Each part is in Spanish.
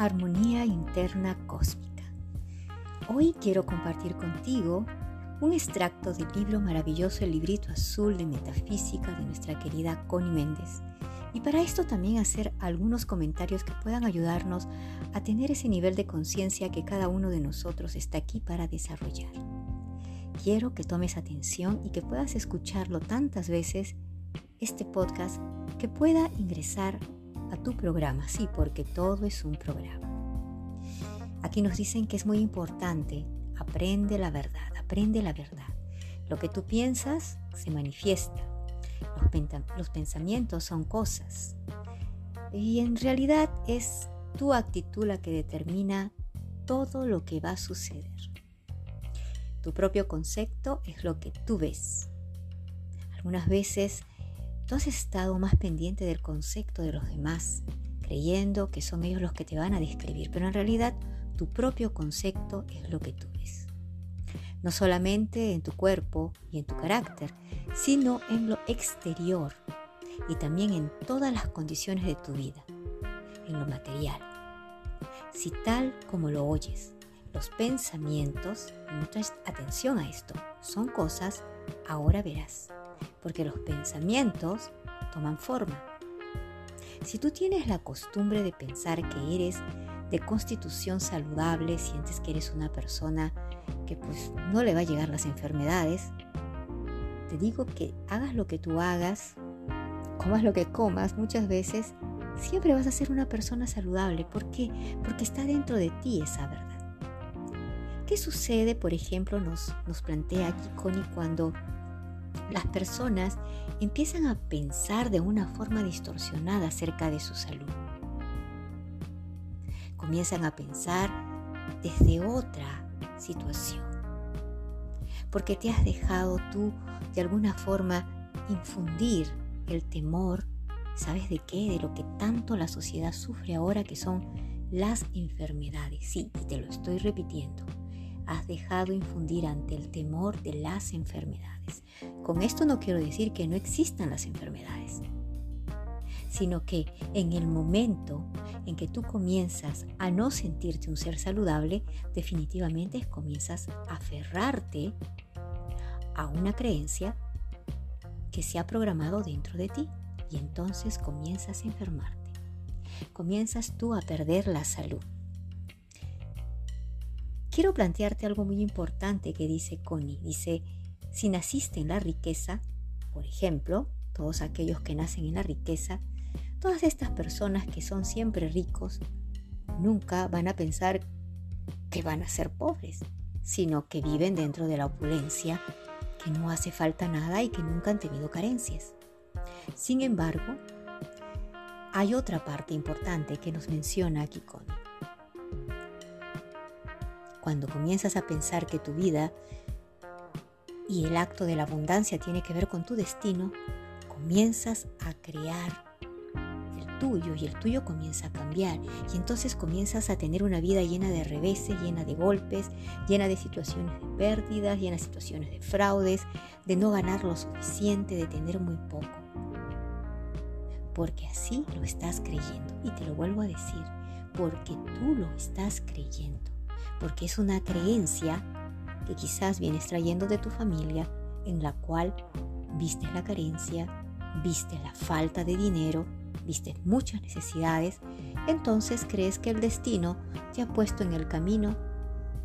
Armonía Interna Cósmica. Hoy quiero compartir contigo un extracto del libro maravilloso El librito azul de metafísica de nuestra querida Connie Méndez. Y para esto también hacer algunos comentarios que puedan ayudarnos a tener ese nivel de conciencia que cada uno de nosotros está aquí para desarrollar. Quiero que tomes atención y que puedas escucharlo tantas veces, este podcast, que pueda ingresar a tu programa, sí, porque todo es un programa. Aquí nos dicen que es muy importante, aprende la verdad, aprende la verdad. Lo que tú piensas se manifiesta. Los, los pensamientos son cosas. Y en realidad es tu actitud la que determina todo lo que va a suceder. Tu propio concepto es lo que tú ves. Algunas veces Tú has estado más pendiente del concepto de los demás, creyendo que son ellos los que te van a describir, pero en realidad tu propio concepto es lo que tú ves. No solamente en tu cuerpo y en tu carácter, sino en lo exterior y también en todas las condiciones de tu vida, en lo material. Si tal como lo oyes, los pensamientos, mucha atención a esto, son cosas, ahora verás porque los pensamientos toman forma. Si tú tienes la costumbre de pensar que eres de constitución saludable, sientes que eres una persona que pues no le va a llegar las enfermedades, te digo que hagas lo que tú hagas, comas lo que comas, muchas veces siempre vas a ser una persona saludable. ¿Por qué? Porque está dentro de ti esa verdad. ¿Qué sucede, por ejemplo, nos, nos plantea aquí Connie cuando las personas empiezan a pensar de una forma distorsionada acerca de su salud. Comienzan a pensar desde otra situación. Porque te has dejado tú de alguna forma infundir el temor, ¿sabes de qué? De lo que tanto la sociedad sufre ahora que son las enfermedades. Sí, y te lo estoy repitiendo has dejado infundir ante el temor de las enfermedades. Con esto no quiero decir que no existan las enfermedades, sino que en el momento en que tú comienzas a no sentirte un ser saludable, definitivamente comienzas a aferrarte a una creencia que se ha programado dentro de ti y entonces comienzas a enfermarte. Comienzas tú a perder la salud quiero plantearte algo muy importante que dice Connie. Dice, si naciste en la riqueza, por ejemplo, todos aquellos que nacen en la riqueza, todas estas personas que son siempre ricos, nunca van a pensar que van a ser pobres, sino que viven dentro de la opulencia, que no hace falta nada y que nunca han tenido carencias. Sin embargo, hay otra parte importante que nos menciona aquí Connie cuando comienzas a pensar que tu vida y el acto de la abundancia tiene que ver con tu destino, comienzas a crear el tuyo y el tuyo comienza a cambiar. Y entonces comienzas a tener una vida llena de reveses, llena de golpes, llena de situaciones de pérdidas, llena de situaciones de fraudes, de no ganar lo suficiente, de tener muy poco. Porque así lo estás creyendo. Y te lo vuelvo a decir, porque tú lo estás creyendo porque es una creencia que quizás vienes trayendo de tu familia en la cual viste la carencia, viste la falta de dinero, viste muchas necesidades, entonces crees que el destino te ha puesto en el camino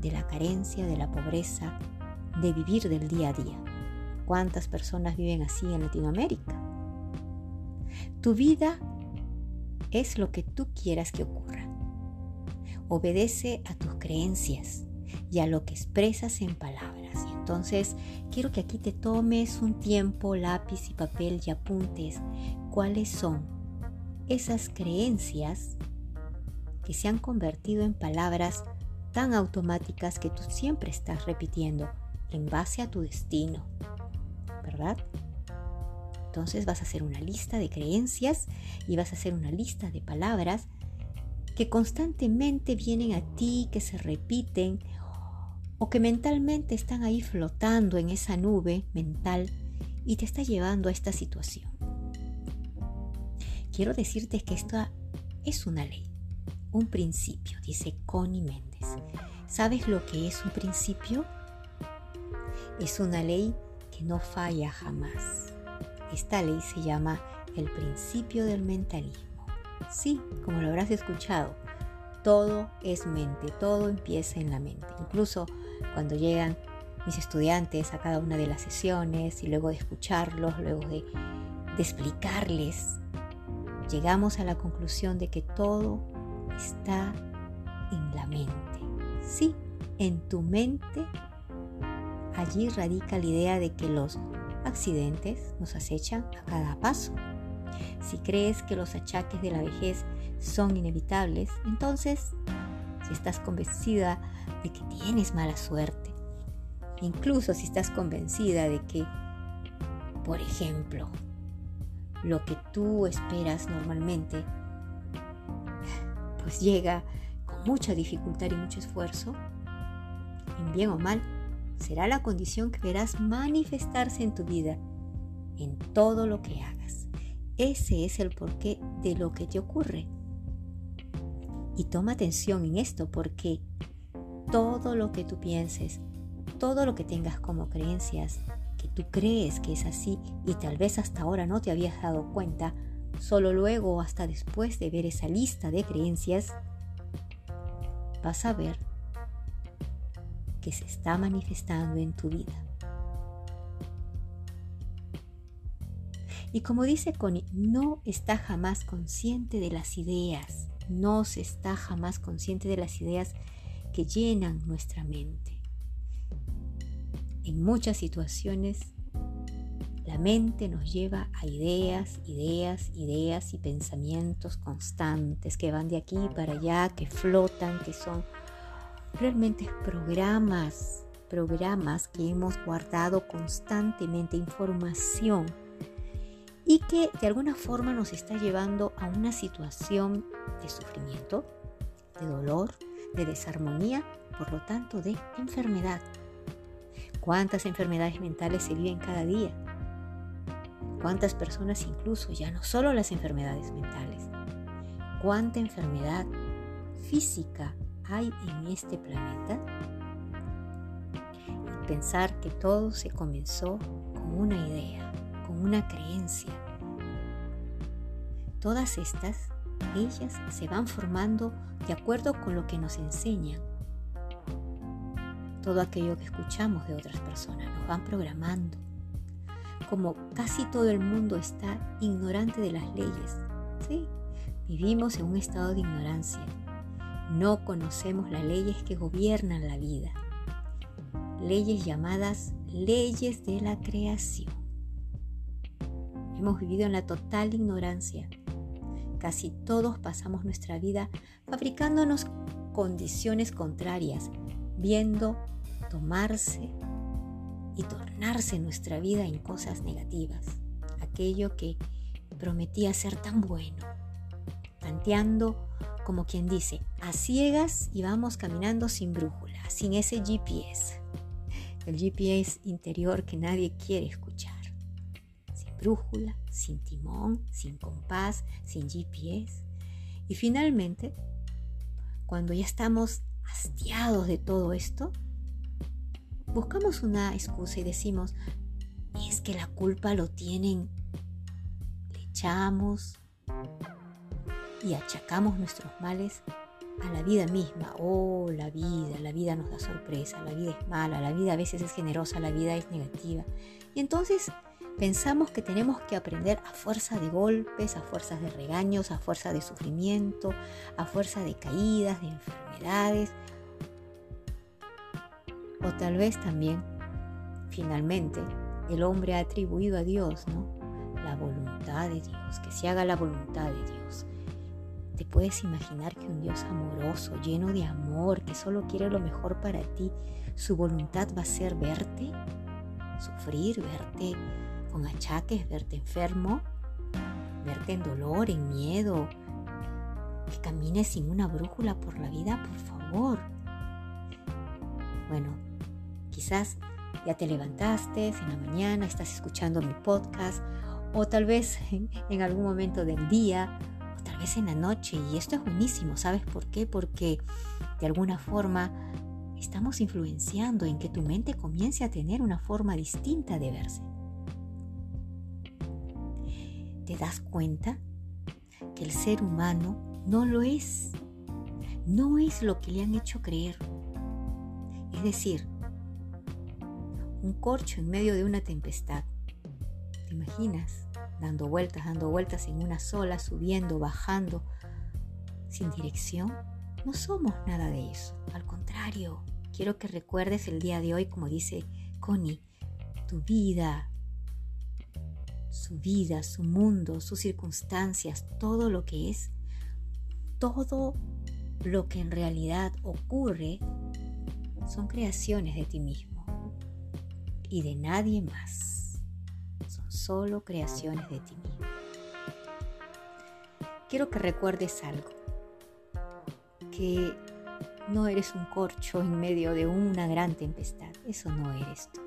de la carencia, de la pobreza, de vivir del día a día. ¿Cuántas personas viven así en Latinoamérica? Tu vida es lo que tú quieras que ocurra. Obedece a tus creencias y a lo que expresas en palabras. Entonces quiero que aquí te tomes un tiempo, lápiz y papel y apuntes cuáles son esas creencias que se han convertido en palabras tan automáticas que tú siempre estás repitiendo en base a tu destino, ¿verdad? Entonces vas a hacer una lista de creencias y vas a hacer una lista de palabras que constantemente vienen a ti, que se repiten o que mentalmente están ahí flotando en esa nube mental y te está llevando a esta situación. Quiero decirte que esta es una ley. un principio, dice Connie Méndez. ¿Sabes lo que es un principio? Es una ley que no falla jamás. Esta ley se llama el principio del mentalismo. Sí, como lo habrás escuchado, todo es mente, todo empieza en la mente. Incluso cuando llegan mis estudiantes a cada una de las sesiones y luego de escucharlos, luego de, explicarles, llegamos a la conclusión de que todo está en la mente. Sí, en tu mente allí radica la idea de que los accidentes nos acechan a cada paso. Si crees que los achaques de la vejez son inevitables, entonces, si estás convencida de que tienes mala suerte, incluso si estás convencida de que, por ejemplo, lo que tú esperas normalmente, pues llega con mucha dificultad y mucho esfuerzo, en bien o mal, será la condición que verás manifestarse en tu vida, en todo lo que hagas. Ese es el porqué de lo que te ocurre. Y toma atención en esto porque todo lo que tú pienses, todo lo que tengas como creencias, que tú crees que es así y tal vez hasta ahora no te habías dado cuenta, solo luego o hasta después de ver esa lista de creencias, vas a ver que se está manifestando en tu vida. Y como dice Connie, no está jamás consciente de las ideas, no se está jamás consciente de las ideas que llenan nuestra mente. En muchas situaciones, la mente nos lleva a ideas, ideas, ideas y pensamientos constantes que van de aquí para allá, que flotan, que son realmente programas, programas que hemos guardado constantemente, información y que de alguna forma nos está llevando a una situación de sufrimiento, de dolor, de desarmonía, por lo tanto de enfermedad. ¿Cuántas enfermedades mentales se viven cada día? ¿Cuántas personas incluso, ya no solo las enfermedades mentales, cuánta enfermedad física hay en este planeta? Y pensar que todo se comenzó con una idea, con una creencia. Todas estas, ellas se van formando de acuerdo con lo que nos enseñan. Todo aquello que escuchamos de otras personas nos van programando. Como casi todo el mundo está ignorante de las leyes, ¿sí? Vivimos en un estado de ignorancia no conocemos las leyes que gobiernan la vida, leyes llamadas leyes de la creación. Hemos vivido en la total ignorancia. Casi todos pasamos nuestra vida fabricándonos condiciones contrarias, viendo tomarse y tornarse nuestra vida en cosas negativas, aquello que prometía ser tan bueno, tanteando como quien dice, a ciegas y vamos caminando sin brújula, sin ese GPS. El GPS interior que nadie quiere escuchar. Brújula, sin timón, sin compás, sin GPS. Y finalmente, cuando ya estamos hastiados de todo esto, buscamos una excusa y decimos, es que la culpa lo tienen. Le echamos y achacamos nuestros males a la vida misma. Oh, la vida, la vida nos da sorpresa, la vida es mala, la vida a veces es generosa, la vida es negativa. Y entonces pensamos que tenemos que aprender a fuerza de golpes, a fuerzas de regaños, a fuerza de sufrimiento, a fuerza de caídas, de enfermedades. O tal vez también, finalmente, el hombre ha atribuido a Dios, ¿no? La voluntad de Dios, que se haga la voluntad de Dios. ¿Te puedes imaginar que un Dios amoroso, lleno de amor, que solo quiere lo mejor para ti, su voluntad va a ser verte, sufrir, verte con achaques, verte enfermo, verte en dolor, en miedo, que camines sin una brújula por la vida, por favor? Bueno, quizás ya te levantaste en la mañana, estás escuchando mi podcast o tal vez en, algún momento del día tal vez en la noche. Y esto es buenísimo, ¿sabes por qué? Porque de alguna forma estamos influenciando en que tu mente comience a tener una forma distinta de verse. ¿Te das cuenta que el ser humano no lo es? No es lo que le han hecho creer. Es decir, un corcho en medio de una tempestad. ¿Te imaginas? Dando vueltas, dando vueltas en una sola, subiendo, bajando, sin dirección. No somos nada de eso. Al contrario, quiero que recuerdes el día de hoy, como dice Connie, tu vida, su vida, su mundo, sus circunstancias, todo lo que es, todo lo que en realidad ocurre, son creaciones de ti mismo y de nadie más. Son solo creaciones de ti mismo. Quiero que recuerdes algo, que no eres un corcho en medio de una gran tempestad, eso no eres tú,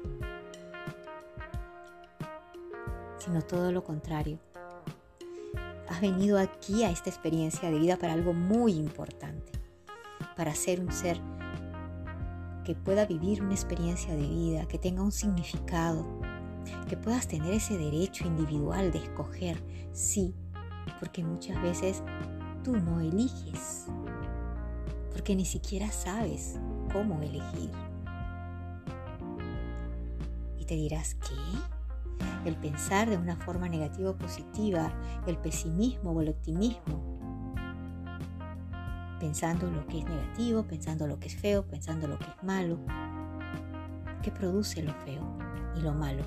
sino todo lo contrario. Has venido aquí a esta experiencia de vida para algo muy importante, para ser un ser que pueda vivir una experiencia de vida, que tenga un significado, que puedas tener ese derecho individual de escoger, sí, porque muchas veces tú no eliges, porque ni siquiera sabes cómo elegir. Y te dirás, ¿qué? El pensar de una forma negativa o positiva, el pesimismo o el optimismo, pensando lo que es negativo, pensando lo que es feo, pensando lo que es malo. ¿Qué produce lo feo y lo malo?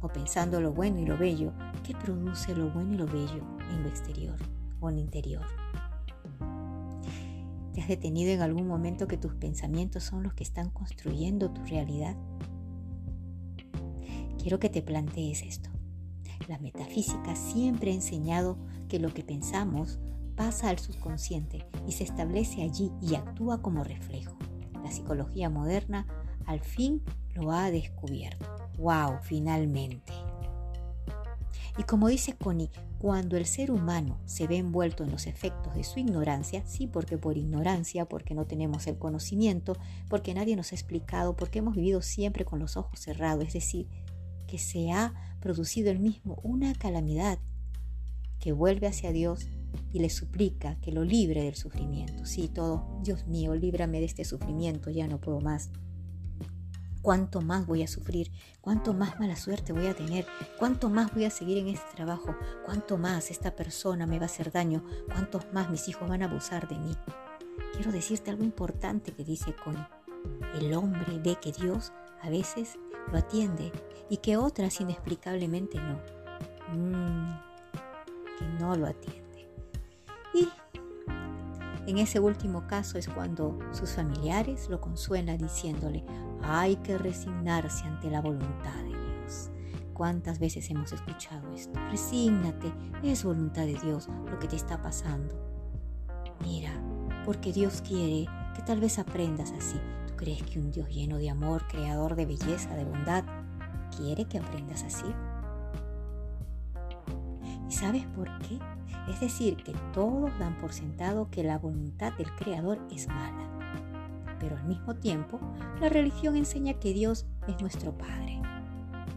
O pensando lo bueno y lo bello, ¿qué produce lo bueno y lo bello en lo exterior o en el interior? ¿Te has detenido en algún momento que tus pensamientos son los que están construyendo tu realidad? Quiero que te plantees esto. La metafísica siempre ha enseñado que lo que pensamos pasa al subconsciente y se establece allí y actúa como reflejo. La psicología moderna al fin lo ha descubierto. ¡Wow! Finalmente. Y como dice Connie, cuando el ser humano se ve envuelto en los efectos de su ignorancia, sí, porque por ignorancia, porque no tenemos el conocimiento, porque nadie nos ha explicado, porque hemos vivido siempre con los ojos cerrados, es decir, que se ha producido el mismo una calamidad que vuelve hacia Dios y le suplica que lo libre del sufrimiento. Sí, todo, Dios mío, líbrame de este sufrimiento, ya no puedo más. ¿Cuánto más voy a sufrir? ¿Cuánto más mala suerte voy a tener? ¿Cuánto más voy a seguir en este trabajo? ¿Cuánto más esta persona me va a hacer daño? ¿Cuántos más mis hijos van a abusar de mí? Quiero decirte algo importante que dice Connie. El hombre ve que Dios a veces lo atiende y que otras inexplicablemente no. Mm, que no lo atiende. Y en ese último caso es cuando sus familiares lo consuelan diciéndole, hay que resignarse ante la voluntad de Dios. ¿Cuántas veces hemos escuchado esto? Resígnate, es voluntad de Dios lo que te está pasando. Mira, porque Dios quiere que tal vez aprendas así. ¿Tú crees que un Dios lleno de amor, creador de belleza, de bondad, quiere que aprendas así? ¿Y sabes por qué? Es decir, que todos dan por sentado que la voluntad del Creador es mala. Pero al mismo tiempo, la religión enseña que Dios es nuestro Padre.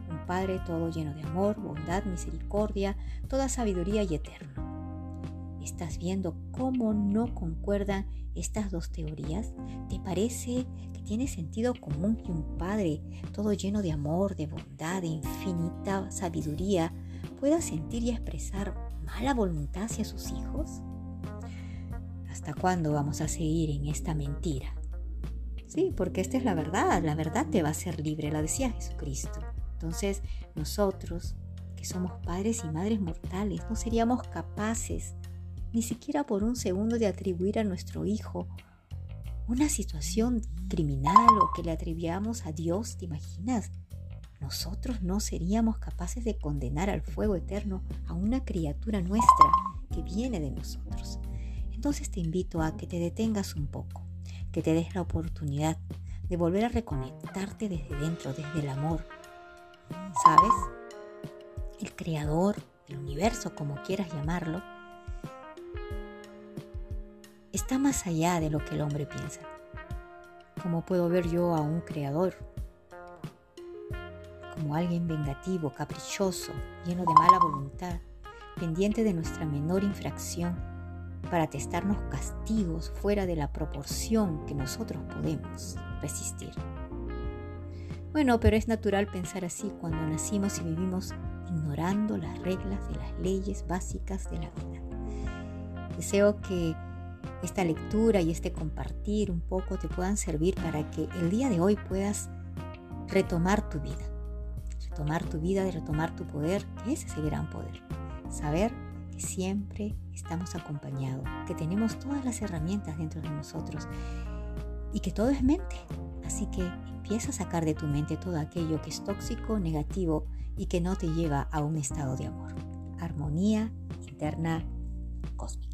Un Padre todo lleno de amor, bondad, misericordia, toda sabiduría y eterno. ¿Estás viendo cómo no concuerdan estas dos teorías? ¿Te parece que tiene sentido común que un Padre todo lleno de amor, de bondad, de infinita sabiduría, pueda sentir y expresar mala voluntad hacia sus hijos? ¿Hasta cuándo vamos a seguir en esta mentira? Sí, porque esta es la verdad, la verdad te va a hacer libre, la decía Jesucristo. Entonces, nosotros, que somos padres y madres mortales, no seríamos capaces ni siquiera por un segundo de atribuir a nuestro hijo una situación criminal o que le atribuamos a Dios, ¿te imaginas? nosotros no seríamos capaces de condenar al fuego eterno a una criatura nuestra que viene de nosotros. Entonces te invito a que te detengas un poco, que te des la oportunidad de volver a reconectarte desde dentro, desde el amor. ¿Sabes? El creador, el universo, como quieras llamarlo, está más allá de lo que el hombre piensa. ¿Cómo puedo ver yo a un creador como alguien vengativo, caprichoso, lleno de mala voluntad, pendiente de nuestra menor infracción para testarnos castigos fuera de la proporción que nosotros podemos resistir? Bueno, pero es natural pensar así cuando nacimos y vivimos ignorando las reglas de las leyes básicas de la vida. Deseo que esta lectura y este compartir un poco te puedan servir para que el día de hoy puedas retomar tu vida. Retomar tu vida, retomar tu poder, que ese es el gran poder. Saber que siempre estamos acompañados, que tenemos todas las herramientas dentro de nosotros y que todo es mente. Así que empieza a sacar de tu mente todo aquello que es tóxico, negativo y que no te lleva a un estado de amor. Armonía interna cósmica.